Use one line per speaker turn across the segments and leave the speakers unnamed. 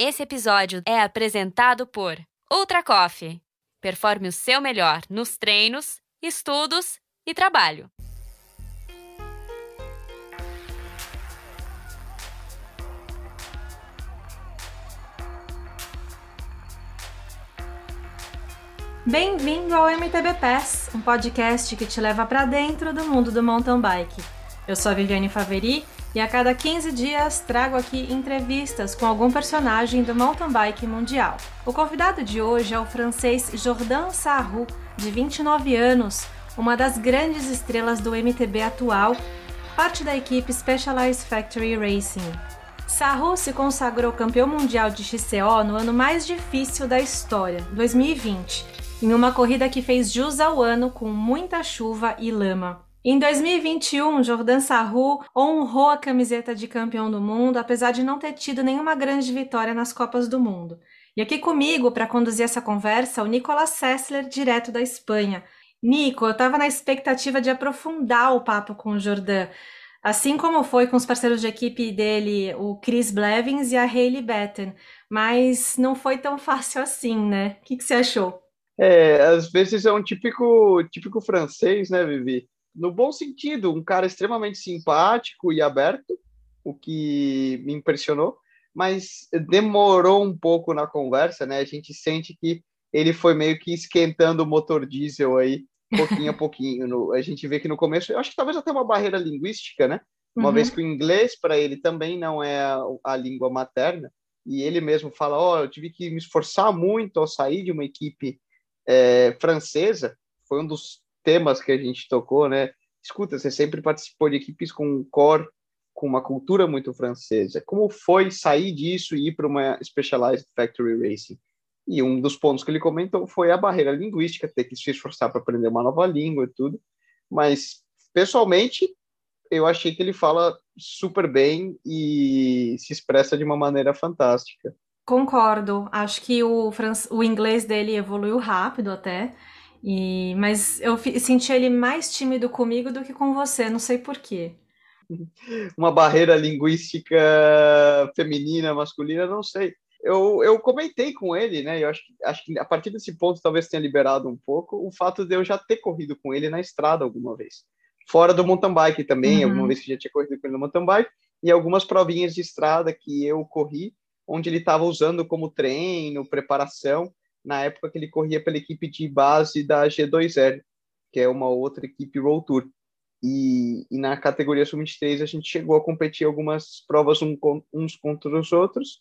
Esse episódio é apresentado por Ultra Coffee. Performe o seu melhor nos treinos, estudos e trabalho.
Bem-vindo ao MTB Pass, um podcast que te leva para dentro do mundo do mountain bike. Eu sou a Viviane Faveri e a cada 15 dias trago aqui entrevistas com algum personagem do mountain bike mundial. O convidado de hoje é o francês Jordan Sarrou, de 29 anos, uma das grandes estrelas do MTB atual, parte da equipe Specialized Factory Racing. Sarrou se consagrou campeão mundial de XCO no ano mais difícil da história, 2020 em uma corrida que fez jus ao ano com muita chuva e lama. Em 2021, Jordan Sarru honrou a camiseta de campeão do mundo, apesar de não ter tido nenhuma grande vitória nas Copas do Mundo. E aqui comigo, para conduzir essa conversa, o Nicolas Sessler, direto da Espanha. Nico, eu estava na expectativa de aprofundar o papo com o Jordan, assim como foi com os parceiros de equipe dele, o Chris Blevins e a Hayley Batten, mas não foi tão fácil assim, né? O que, que você achou?
É, às vezes é um típico, típico francês, né, Vivi? No bom sentido, um cara extremamente simpático e aberto, o que me impressionou, mas demorou um pouco na conversa, né? A gente sente que ele foi meio que esquentando o motor diesel aí, pouquinho a pouquinho. No, a gente vê que no começo, eu acho que talvez até uma barreira linguística, né? Uma uhum. vez que o inglês para ele também não é a, a, língua materna, e ele mesmo fala: Ó, oh, eu tive que me esforçar muito ao sair de uma equipe é, francesa, foi um dos temas que a gente tocou, né? Escuta, você sempre participou de equipes com um core, com uma cultura muito francesa. Como foi sair disso e ir para uma Specialized Factory Racing? E um dos pontos que ele comentou foi a barreira linguística, ter que se esforçar para aprender uma nova língua e tudo. Mas, pessoalmente, eu achei que ele fala super bem e se expressa de uma maneira fantástica.
Concordo. Acho que o, o inglês dele evoluiu rápido até. E... Mas eu senti ele mais tímido comigo do que com você, não sei porquê.
Uma barreira linguística feminina, masculina, não sei. Eu, eu comentei com ele, né? Eu acho, acho que a partir desse ponto talvez tenha liberado um pouco o fato de eu já ter corrido com ele na estrada alguma vez. Fora do mountain bike também, uhum. alguma vez que já tinha corrido com ele no mountain bike, e algumas provinhas de estrada que eu corri onde ele estava usando como treino, preparação, na época que ele corria pela equipe de base da G2R, que é uma outra equipe Roll Tour. E, e na categoria Sub-23 a gente chegou a competir algumas provas um, uns contra os outros,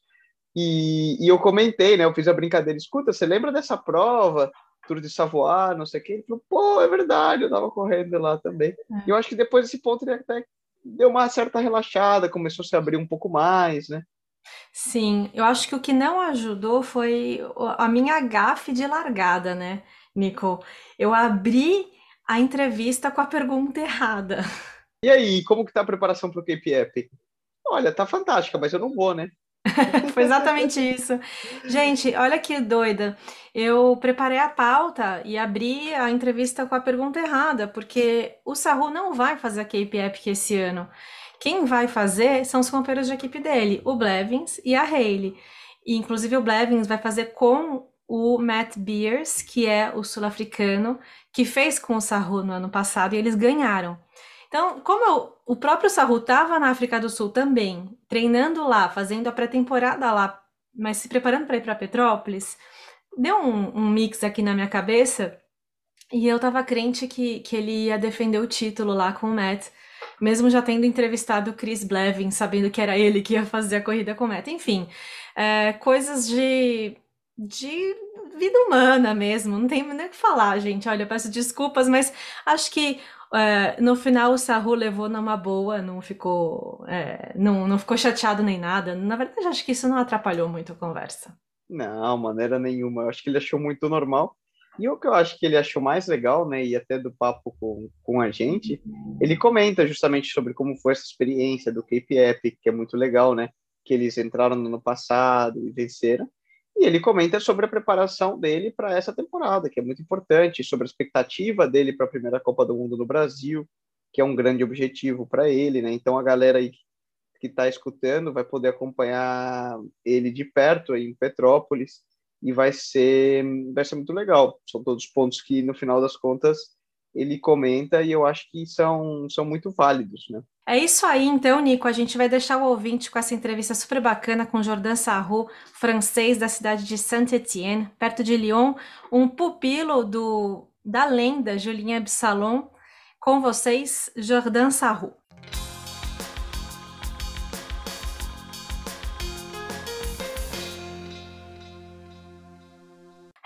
e, e, eu comentei, né, eu fiz a brincadeira, escuta, você lembra dessa prova, Tour de Savoie, não sei o quê? Ele falou, pô, é verdade, eu estava correndo lá também. É. E eu acho que depois desse ponto ele até deu uma certa relaxada, começou a se abrir um pouco mais, né?
Sim, eu acho que o que não ajudou foi a minha gafe de largada, né, Nico? Eu abri a entrevista com a pergunta errada.
E aí, como que tá a preparação para o Cape Epic? Olha, tá fantástica, mas eu não vou, né?
Foi exatamente isso. Gente, olha que doida. Eu preparei a pauta e abri a entrevista com a pergunta errada, porque o Saru não vai fazer a Cape Epic esse ano. Quem vai fazer são os companheiros de equipe dele, o Blevins e a Hayley. E, inclusive, o Blevins vai fazer com o Matt Beers, que é o sul-africano, que fez com o Saru no ano passado e eles ganharam. Então, como o próprio Saru estava na África do Sul também, treinando lá, fazendo a pré-temporada lá, mas se preparando para ir para Petrópolis, deu um, um, mix aqui na minha cabeça e eu estava crente que, que ele ia defender o título lá com o Matt mesmo já tendo entrevistado Chris Blevin, sabendo que era ele que ia fazer a corrida com meta. Enfim, é, coisas de, de vida humana mesmo, não tem nem o que falar, gente. Olha, eu peço desculpas, mas acho que é, no final o Saru levou numa boa, não ficou, é, não, não ficou chateado nem nada. Na verdade, acho que isso não atrapalhou muito a conversa.
Não, maneira nenhuma. Eu acho que ele achou muito normal. E o que eu acho que ele achou mais legal, né, e até do papo com, com a gente, ele comenta justamente sobre como foi essa experiência do Cape Epic, que é muito legal, né, que eles entraram no ano passado e venceram. E ele comenta sobre a preparação dele para essa temporada, que é muito importante, sobre a expectativa dele para a primeira Copa do Mundo no Brasil, que é um grande objetivo para ele, né? Então a galera aí que está escutando vai poder acompanhar ele de perto aí em Petrópolis e vai ser, vai ser muito legal. São todos pontos que, no final das contas, ele comenta e eu acho que são, são muito válidos, né?
É isso aí, então, Nico. A gente vai deixar o ouvinte com essa entrevista super bacana com Jordan Sarrou, francês da cidade de Saint-Étienne, perto de Lyon, um pupilo do, da lenda Julien Absalom. Com vocês, Jordan Sarrou.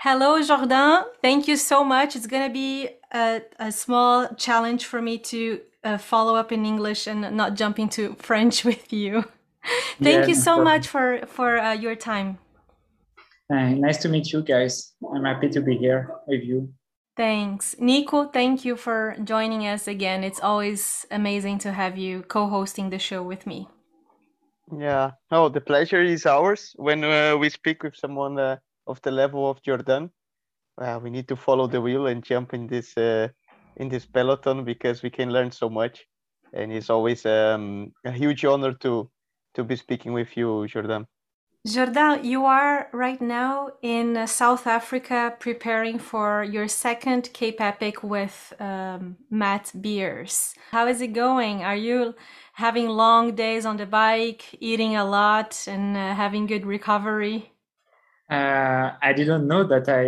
Hello, Jordan. Thank you so much. It's going to be a, a, small challenge for me to uh, follow up in English and not jump into French with you. Thank yeah, you so much for for uh, your time.
Uh, nice to meet you guys. I'm happy to be here with you.
Thanks. Nico, thank you for joining us again. It's always amazing to have you co-hosting the show with me.
Yeah. Oh, the pleasure is ours when uh, we speak with someone uh, of the level of Jordan. Uh, we need to follow the wheel and jump in this uh, in this peloton because we can learn so much, and it's always um, a huge honor to to be speaking with you, Jordan.
Jordan, you are right now in uh, South Africa preparing for your second Cape Epic with um, Matt Beers. How is it going? Are you having long days on the bike, eating a lot, and uh, having good recovery?
Uh, I didn't know that I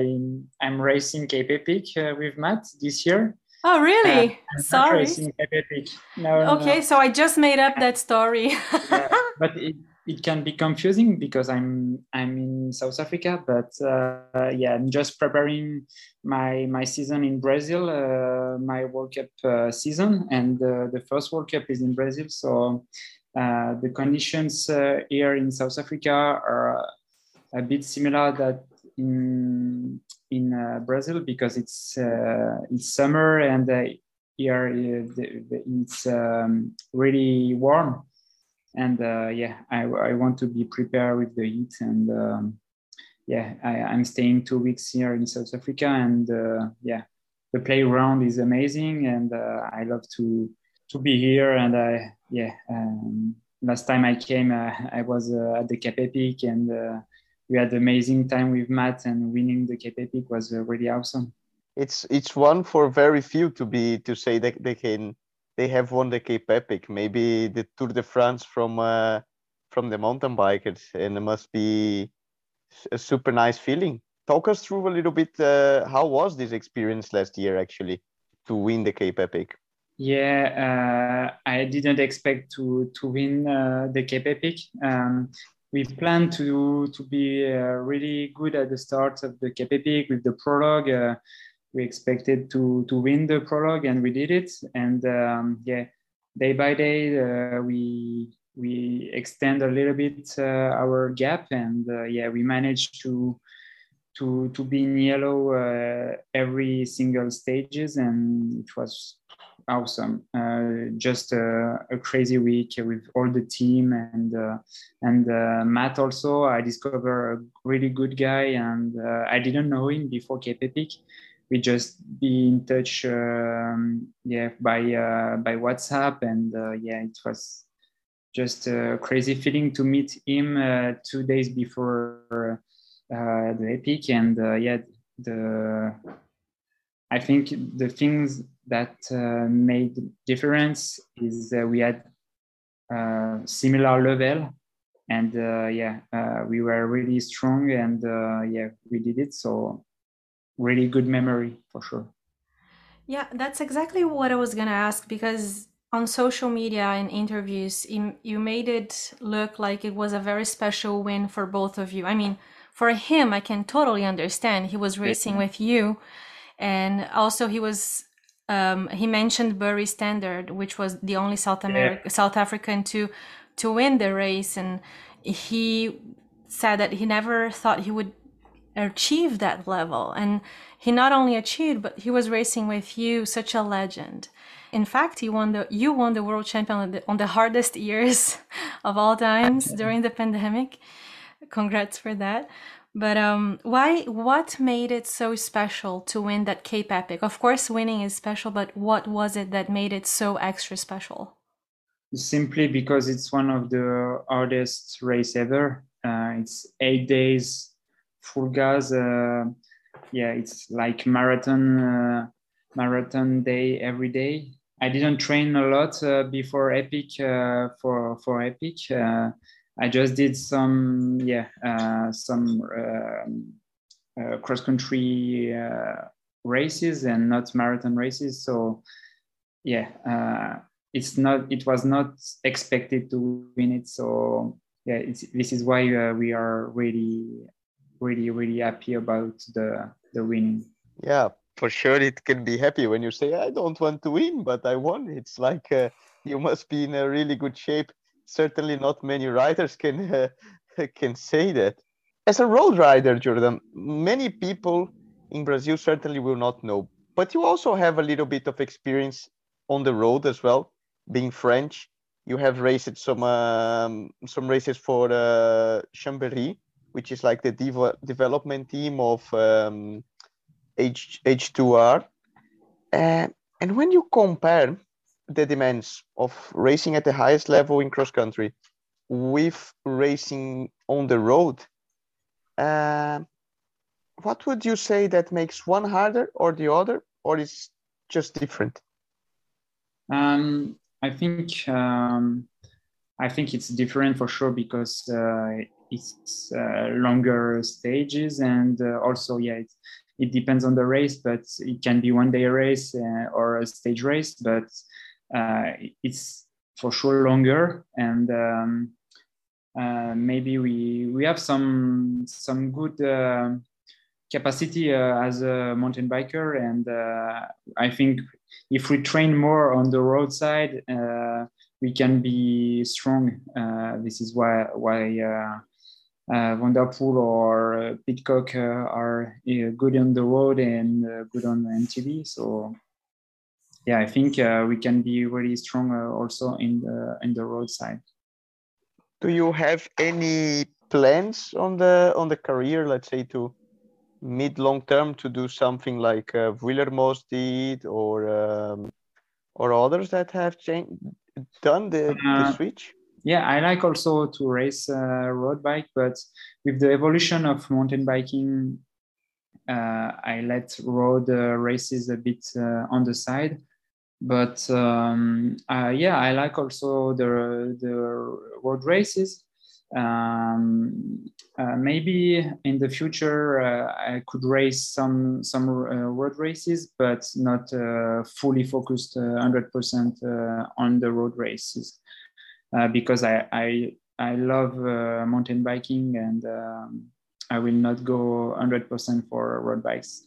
I'm racing Cape Epic uh, with Matt this year.
Oh really?
Uh,
Sorry.
racing Cape Epic.
No, okay, no. so I just made up that story.
yeah, but it, it can be confusing because I'm I'm in South Africa, but uh, yeah, I'm just preparing my my season in Brazil, uh, my World Cup uh, season, and the first World Cup is in Brazil, so. the conditions here in South Africa are a bit similar that in in uh, Brazil because it's uh, it's summer and uh, here uh, it's um, really warm. And uh, yeah I, I want to be prepared with the heat and um, yeah I, am staying two weeks here in South Africa and uh, yeah the playground is amazing and I love to to be here and I yeah um, last time I came I was at the Cape Epic and we had amazing time with Matt and winning the Cape Epic was uh, really awesome.
It's it's one for very few to be to say that they can they have won the Cape Epic. Maybe the Tour de France from uh, from the mountain bikers, and it must be a super nice feeling. Talk us through a little bit. Uh, how was this experience last year actually to win the Cape Epic?
Yeah, uh, I didn't expect to to win uh, the Cape Epic. Um, we plan to to be uh, really good at the start of the Epic with the prologue. Uh, we expected to to win the prologue, and we did it. And um, yeah, day by day, uh, we we extend a little bit uh, our gap, and uh, yeah, we managed to to to be in yellow uh, every single stages, and it was awesome. Uh, just a, a, crazy week with all the team and uh, and uh, Matt also. I discovered a really good guy, and uh, I didn't know him before Cape Epic. We just be in touch, um, yeah, by uh, by WhatsApp, and uh, yeah, it was just a crazy feeling to meet him two days before the Epic, and yeah, the I think the things that uh, made difference is uh, we had uh, similar level and uh, yeah uh, we were really strong and uh, yeah we did it. So really good memory for sure.
Yeah that's exactly what i was going to ask because on social media and interviews you made it look like it was a very special win for both of you. I mean for him i can totally understand. He was racing with you and also he was um, he mentioned Burry Stander, which was the only South America yeah. South African to to win the race, and he said that he never thought he would achieve that level, and he not only achieved, but he was racing with you, such a legend. In fact, he won the you won the world champion on the, on the hardest years of all times during the pandemic. Congrats for that. But um, why? What made it so special to win that Cape Epic? Of course, winning is special, but what was it that made it so extra special?
simply because it's one of the hardest race ever. Uh, it's eight days full gas. Uh, yeah, it's like marathon uh, marathon day every day. I didn't train a lot uh, before Epic uh, for for Epic. Uh, I just did some yeah some um, cross country races and not marathon races. So yeah it's not it was not expected to win it. So yeah this is why uh, we are really really really happy about the the winning.
Yeah for sure it can be happy when you say i don't want to win but i won. It's like uh, you must be in a really good shape certainly not many riders can uh, can say that as a road rider jordan many people in brazil certainly will not know but you also have a little bit of experience on the road as well being French, you have raced some um, some races for uh, Chambéry, which is like the dev- development team of um, H AG2R. Uh, and when you compare the demands of racing at the highest level in cross country with racing on the road, uh, what would you say that makes one harder or the other, or is just different?
Um, I think um, I think it's different for sure because uh, it's uh, longer stages and uh, also yeah it, it depends on the race but it can be one day race uh, or a stage race but it's for sure longer and um, uh, maybe we we have some some good capacity as a mountain biker and I think if we train more on the roadside, uh, we can be strong. Uh, this is why why uh, uh Van or uh, Pidcock uh, are good on the road and good on MTB. So yeah, I think we can be really strong also in the in the roadside.
Do you have any plans on the on the career? Let's say to mid long term to do something like uh, Wielermoos did or um, or others that have changed, done the, uh, the, switch?
Yeah, I like also to race uh, road bike, but with the evolution of mountain biking, uh, I let road uh, races a bit uh, on the side. But um, yeah, I like also the the road races um, uh, maybe in the future uh, I could race some some uh, road races, but not uh, fully focused 100% uh, uh, on the road races because I I, I love mountain biking and um, I will not go 100% for road bikes.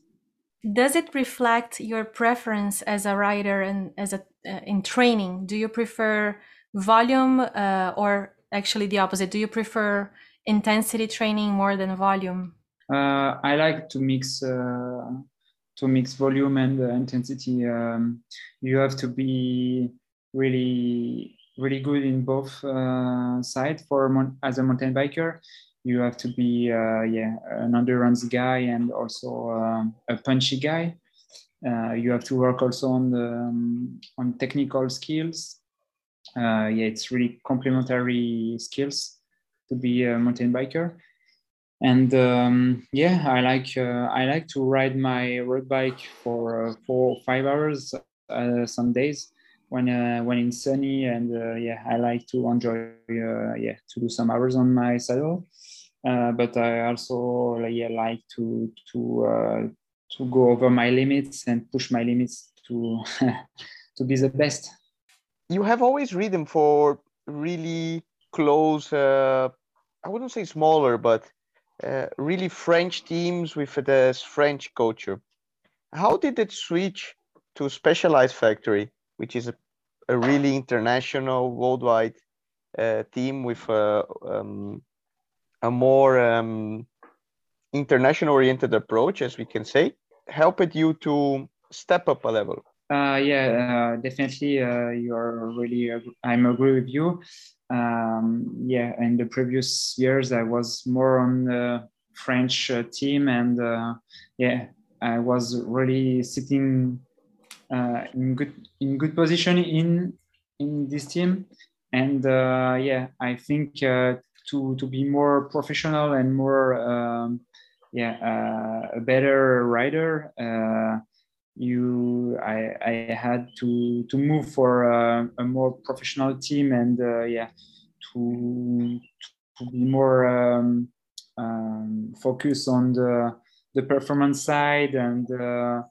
Does it reflect your preference as a rider and as a in training? Do you prefer volume or actually the opposite? Do you prefer intensity training more than volume?
Uh, I like to mix uh, to mix volume and uh, intensity. Um, you have to be really really good in both uh, sides for as a mountain biker. You have to be uh, yeah an endurance guy and also um, a punchy guy. Uh, you have to work also on the um, on technical skills uh, yeah, it's really complementary skills to be a mountain biker. And um, yeah, I like uh, I like to ride my road bike for uh, four five hours uh, some days when uh, when it's sunny and uh, yeah, I like to enjoy yeah to do some hours on my saddle. But I also yeah, like to to to go over my limits and push my limits to to be the best.
You have always ridden for really close uh, i wouldn't say smaller but uh, really french teams with the french culture. How did it switch to specialized factory which is a, a really international worldwide uh, team with um, a more um, international oriented approach as we can say helped you to step up a level
uh, yeah, uh, definitely. Uh, you are really. I'm agree with you. Um, yeah, in the previous years, I was more on the French uh, team, and uh, yeah, I was really sitting uh, in good in good position in in this team. and uh, yeah, I think uh, to to be more professional and more um, yeah uh, a better rider. Uh, you, I, I had to to move for a, a more professional team and uh, yeah, to to be more um, um, focused on the the performance side and uh,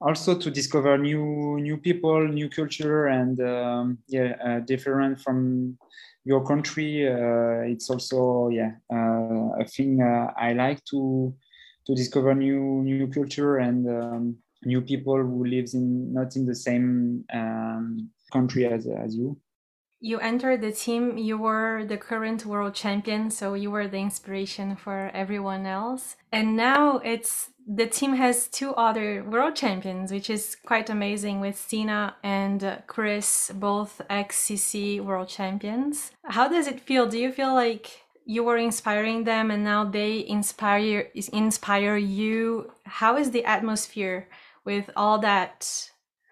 also to discover new new people, new culture, and um, yeah, uh, different from your country. Uh, it's also yeah uh, a thing uh, I like to to discover new new culture and um, new people who lives in not in the same um, country as as you
you entered the team you were the current world champion so you were the inspiration for everyone else. And now it's the team has two other world champions which is quite amazing with Sina and Chris both XCC world champions. How does it feel? Do you feel like you were inspiring them and now they inspire inspire you? How is the atmosphere with all that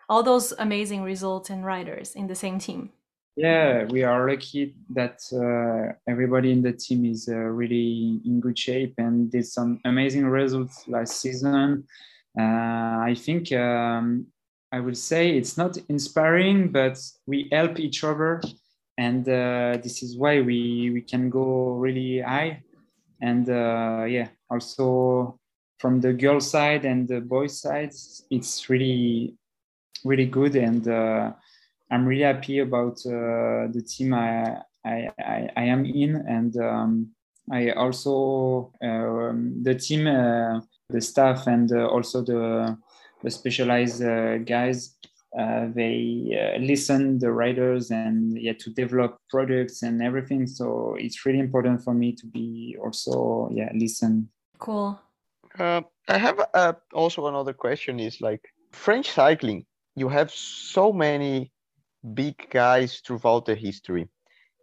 all those amazing results and riders in the same team
yeah, we are lucky that uh, everybody in the team is uh, really in good shape and did some amazing results last season. Uh, I think um, I will say it's not inspiring, but we help each other, and uh, this is why we we can go really high. And uh, yeah, also from the girl side and the boy side, it's really really good and uh, I'm really happy about uh, the team I, I, I, I, am in, and um, I also um, the team, uh, the staff, and uh, also the the specialized uh, guys. Uh, they uh, listen the riders and yeah to develop products and everything. So it's really important for me to be also yeah listen.
Cool.
I have also another question. Is like French cycling. You have so many big guys throughout the history.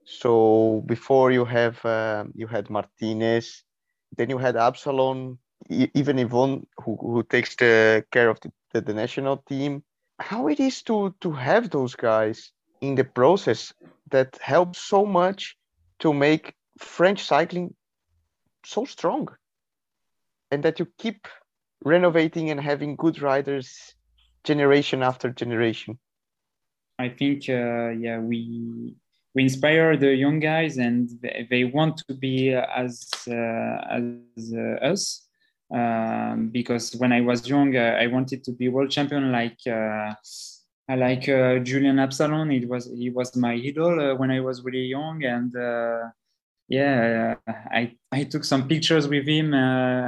So before you have uh, you had Martinez, then you had Absalon, even Yvonne who, who takes the care of the, the, the national team. How it is to to have those guys in the process that helps so much to make French cycling so strong, and that you keep renovating and having good riders generation after generation.
I think uh, yeah we we inspire the young guys and they, want to be as uh, as uh, us. Um, because when I was young uh, I wanted to be world champion like uh, like uh, Julien Absalon. It was he was my idol when I was really young and yeah I I took some pictures with him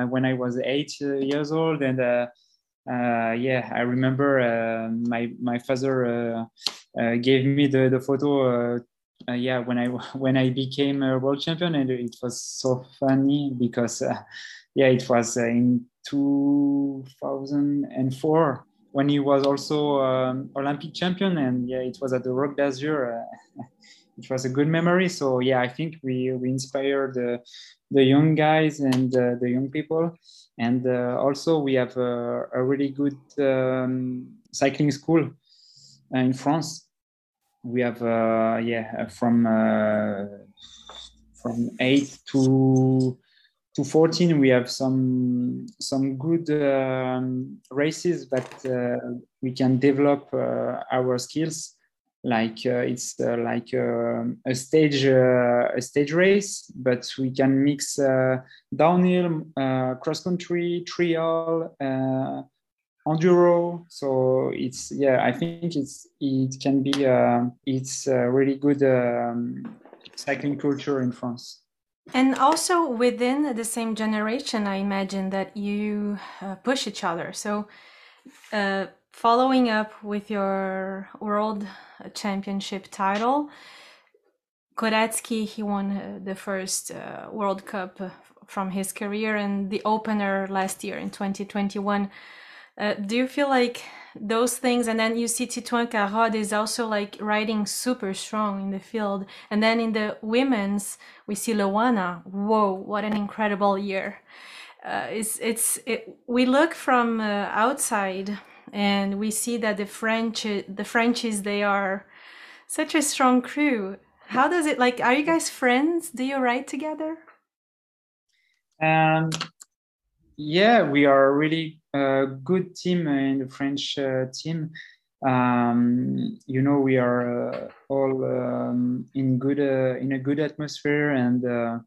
when I was eight years old and uh, yeah, I remember uh, my my father uh, gave me the the photo. yeah, when I when I became a world champion, and it was so funny because yeah, it was in 2004 when he was also um, Olympic champion, and yeah, it was at the Roc d'Azur. it was a good memory. So yeah, I think we we inspired the the young guys and uh, the young people, and uh, also we have a, a really good um, cycling school uh, in France. We have uh, yeah from uh, from eight to to 14 we have some some good um, races that uh, we can develop our skills like uh, it's uh, like uh, a stage a stage race but we can mix downhill cross country trial enduro. So it's yeah i think it's it can be it's really good um, cycling culture in france.
And also within the same generation i imagine that you uh, push each other. So uh, following up with your world championship title, Koretzky, he won uh, the first uh, World Cup from his career and the opener last year in 2021. Uh, do you feel like those things, and then you see Titouan Carod is also like riding super strong in the field, and then in the women's we see Loana. Whoa, what an incredible year! Uh, it's it's it, we look from uh, outside and we see that the French the Frenchies they are such a strong crew. how does it like? Are you guys friends? Do you ride together?
Um, yeah, we are a really a good team in the French uh, team. Um, you know, we are uh, all um, in good uh, in a good atmosphere, and uh,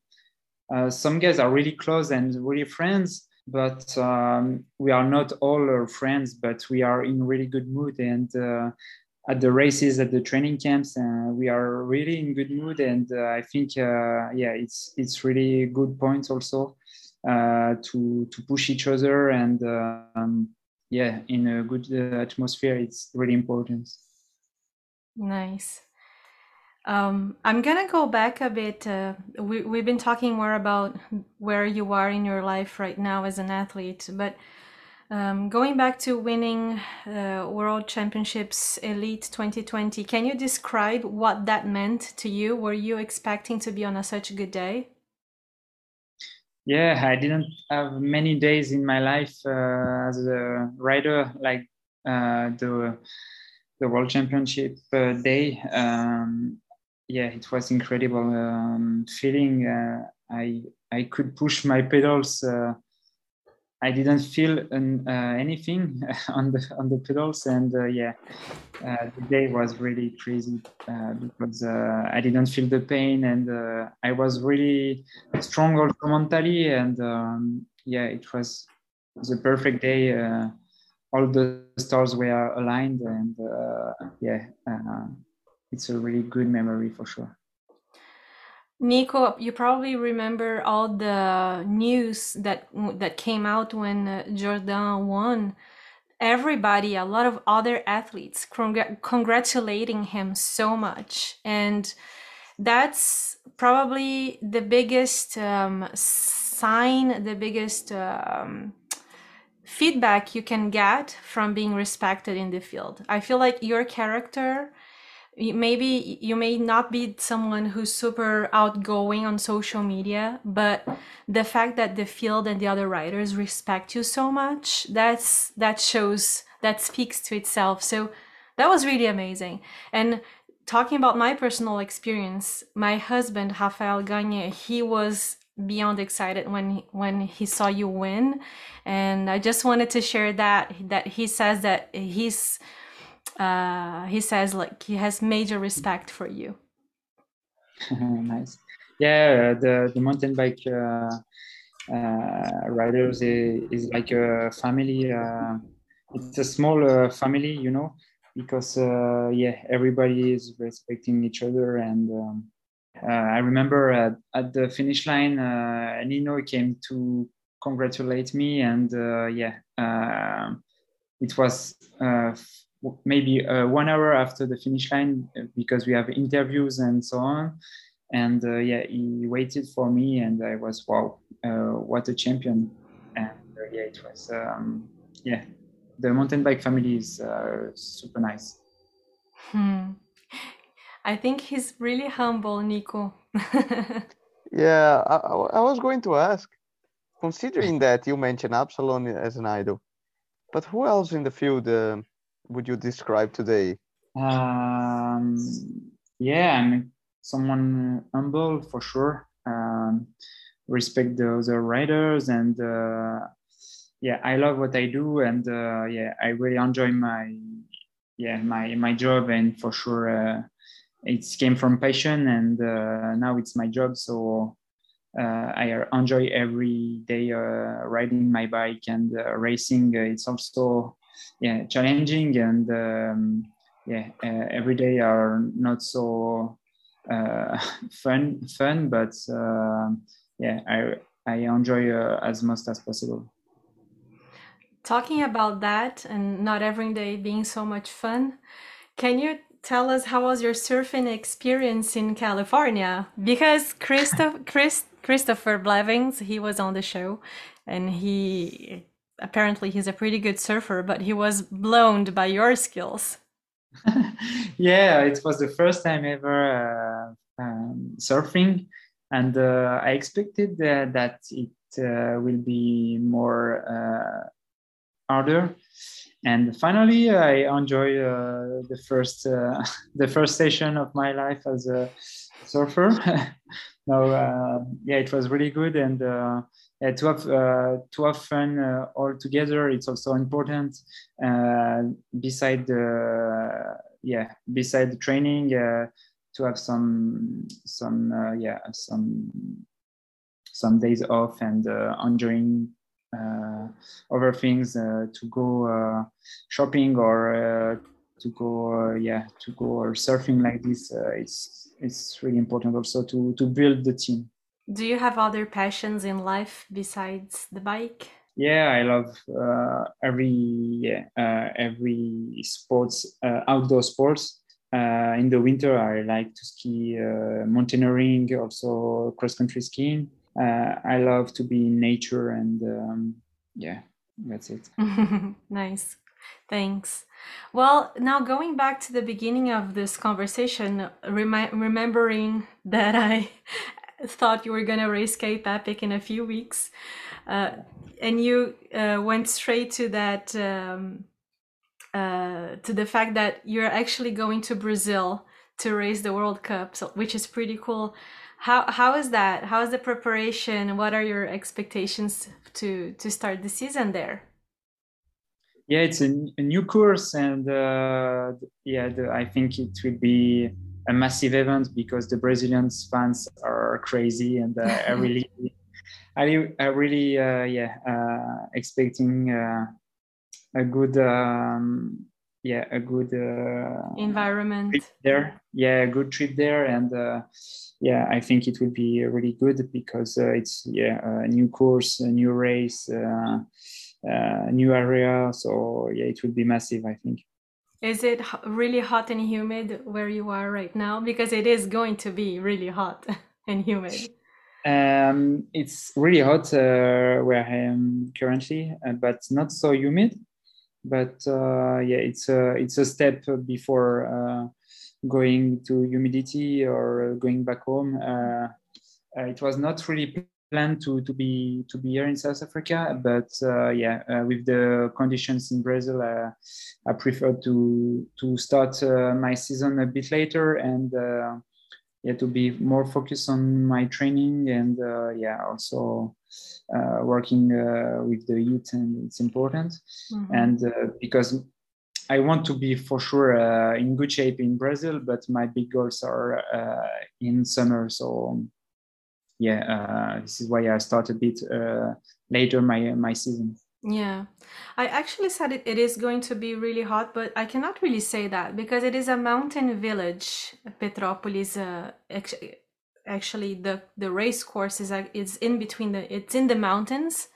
uh, some guys are really close and really friends. But um, we are not all friends, but we are in really good mood and uh, at the races at the training camps uh, we are really in good mood and uh, i think uh, yeah it's it's really good points also to to push each other and um, yeah in a good atmosphere it's really important.
Nice um, I'm gonna go back a bit. Uh, we, we've been talking more about where you are in your life right now as an athlete, but um, going back to winning uh, World Championships Elite 2020, can you describe what that meant to you? Were you expecting to be on a, such a good day?
Yeah, I didn't have many days in my life uh, as a rider like uh, the the World Championship uh, day. Um, yeah, it was incredible um, feeling. Uh, I I could push my pedals uh, I didn't feel an, uh, anything on the on the pedals, and uh, yeah, uh, the day was really crazy uh, because I didn't feel the pain, and I was really strong also mentally, and um, yeah, it was the perfect day. all the stars were aligned, and yeah, it's a really good memory for sure.
Nico, you probably remember all the news that that came out when uh, Jordan won. Everybody, a lot of other athletes, congr- congratulating him so much, and that's probably the biggest um, sign, the biggest um, feedback you can get from being respected in the field. I feel like your character maybe you may not be someone who's super outgoing on social media but the fact that the field and the other writers respect you so much that's that shows that speaks to itself. So that was really amazing. And talking about my personal experience my husband Raphael Gagné he was beyond excited when when he saw you win. And i just wanted to share that that he says that he's uh, he says like he has major respect for you.
nice. Yeah, the the mountain bike uh, uh, riders is, is, like a family. Uh, it's a small uh, family, you know, because uh, yeah, everybody is respecting each other. And um, I remember at, at, the finish line, Nino came to congratulate me, and yeah, it was maybe uh, one hour after the finish line uh, because we have interviews and so on. And uh, yeah, he waited for me, and I was wow, uh, what a champion! And uh, yeah, it was um, yeah, the mountain bike family is uh, super nice.
Hmm. I think he's really humble, Nico.
yeah, I, I was going to ask, considering that you mentioned Absalon as an idol, but who else in the field? Would you describe today?
Um, yeah, I'm someone humble for sure. Um, respect the other riders and uh, yeah, I love what I do and uh, yeah, I really enjoy my yeah my my job and for sure uh, it came from passion and uh, now it's my job so uh, I enjoy every day uh, riding my bike and racing. it's also yeah challenging and um, yeah uh, every day are not so uh, fun fun but uh, yeah I I enjoy uh, as much as possible.
Talking about that and not every day being so much fun, can you tell us how was your surfing experience in California? Because Christoph, Chris, Christopher Blevins, he was on the show and he apparently he's a pretty good surfer, but he was blown by your skills.
yeah, it was the first time ever uh, um, surfing, and uh, I expected uh, that it uh, will be more harder. And finally, I enjoy uh, the first uh, the first session of my life as a surfer. no, uh, yeah, it was really good, and uh, to have uh, to have fun uh, all together. It's also important. beside the yeah, beside the training, to have some some yeah some some days off and enjoying uh, other things uh, to go uh, shopping or to go yeah to go or surfing like this it's it's really important also to to build the team
do you have other passions in life besides the bike
yeah i love uh, every uh, every sports uh, outdoor sports in the winter i like to ski mountaineering also cross country skiing uh, I love to be in nature and um, yeah, that's it.
nice. Thanks. Well, now going back to the beginning of this conversation, remi- remembering that I thought you were going to race Cape Epic in a few weeks, uh, and you uh, went straight to that, um, uh, to the fact that you're actually going to Brazil to race the World Cup, so, which is pretty cool. How how is that? How is the preparation? What are your expectations to to start the season there?
Yeah, it's a, a new course, and uh, yeah, the, I think it will be a massive event because the Brazilian fans are crazy, and uh, I really, I, I really, uh, yeah, uh, expecting uh, a good um, yeah a good uh,
environment.
there. Yeah a good trip there and uh, yeah i think it will be really good because uh, it's yeah a new course a new race uh, uh, new area. So yeah it will be massive i think
is it really hot and humid where you are right now? Because it is going to be really hot and humid.
Um, it's really hot uh, where i am currently but not so humid. But uh, yeah, it's a it's a step before uh, going to humidity or going back home. Uh, it was not really planned to to be to be here in South Africa, but yeah, with the conditions in Brazil, I prefer to to start my season a bit later and yeah to be more focused on my training and uh, yeah also uh, working uh, with the youth and it's important mm-hmm. and uh, because I want to be for sure uh, in good shape in Brazil, but my big goals are uh, in summer. So yeah, this is why I start a bit later my my season.
Yeah. I actually said it, it is going to be really hot, but I cannot really say that because it is a mountain village. Petropolis, uh, actually, the, the race course is, uh, is in between the, it's in the mountains.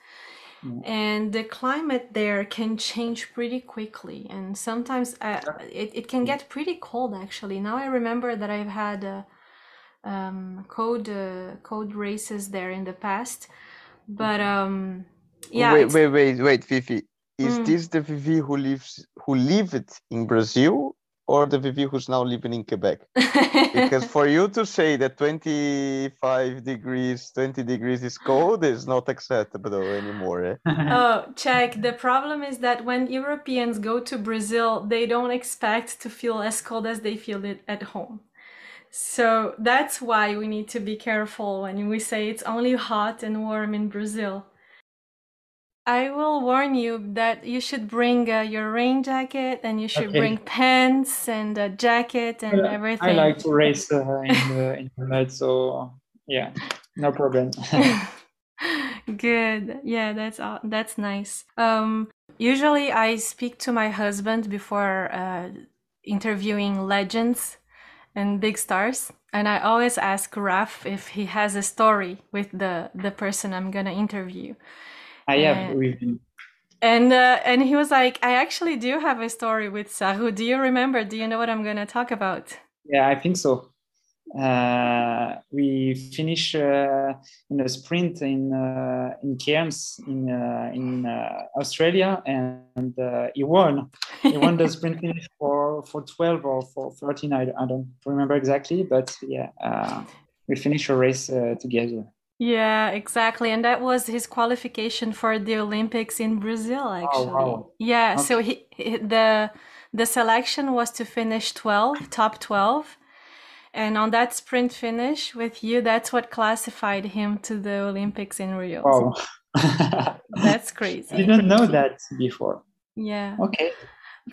Mm. And the climate there can change pretty quickly, and sometimes uh, it, it can get pretty cold. Actually, now I remember that I've had uh, um, code uh, code races there in the past, but um,
yeah. Wait, wait, wait, wait, Fifi. Is mm. this the Vivi who lives who lived in Brazil or the Vivi who's now living in Quebec? because for you to say that 25 degrees, 20 degrees is cold is not acceptable anymore. Eh?
oh, check. The problem is that when Europeans go to Brazil, they don't expect to feel as cold as they feel it at home. So that's why we need to be careful when we say it's only hot and warm in Brazil. I will warn you that you should bring uh, your rain jacket and you should okay. bring pants and a jacket and well, everything. I
like to race uh, in, the, in the mud, so yeah, no problem.
Good. Yeah, that's uh, that's nice. Um, usually, I speak to my husband before uh, interviewing legends and big stars, and I always ask Raf if he has a story with the the person I'm gonna interview.
I have with him.
And uh, and he was like, I actually do have a story with Sarrou. Do you remember? Do you know what I'm gonna talk about?
Yeah, I think so. Uh, we finish uh, in a sprint in uh, in Cairns in uh, in uh, Australia, and he won. He won the sprint finish for for 12 or for 13. I, I don't remember exactly, but yeah, we finished a race together.
Yeah, exactly. And that was his qualification for the Olympics in Brazil, actually.
Oh, wow.
Yeah,
Okay.
so he, he the the selection was to finish 12, top 12. And on that sprint finish with you, that's what classified him to the Olympics in Rio.
Wow.
That's
I
crazy.
didn't know that before.
Yeah.
Okay.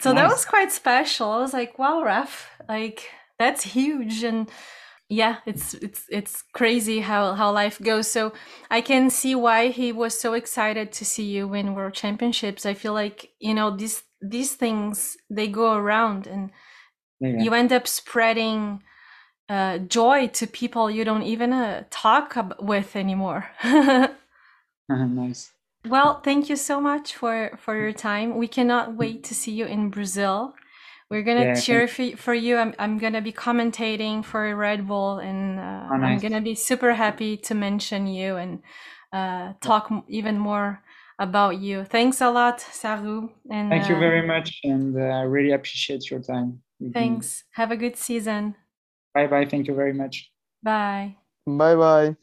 So that was quite special. I was like, wow, Raf, like that's huge. And yeah, it's it's it's crazy how how life goes. So I can see why he was so excited to see you win world championships. I feel like, you know, these these things they go around and
Yeah.
you end up spreading uh, joy to people you don't even uh, talk with anymore.
nice.
Well, thank you so much for for your time. We cannot wait to see you in Brazil. We're gonna
Yeah,
cheer for, for you. I'm I'm gonna be commentating for Red Bull, and uh,
Oh,
I'm gonna be super happy to mention you and uh, talk even more about you. Thanks a lot, Sarrou. And
Thank you very much, and uh, I really appreciate your time.
Thanks. Have a good season.
Bye bye. Thank you very much.
Bye.
Bye bye.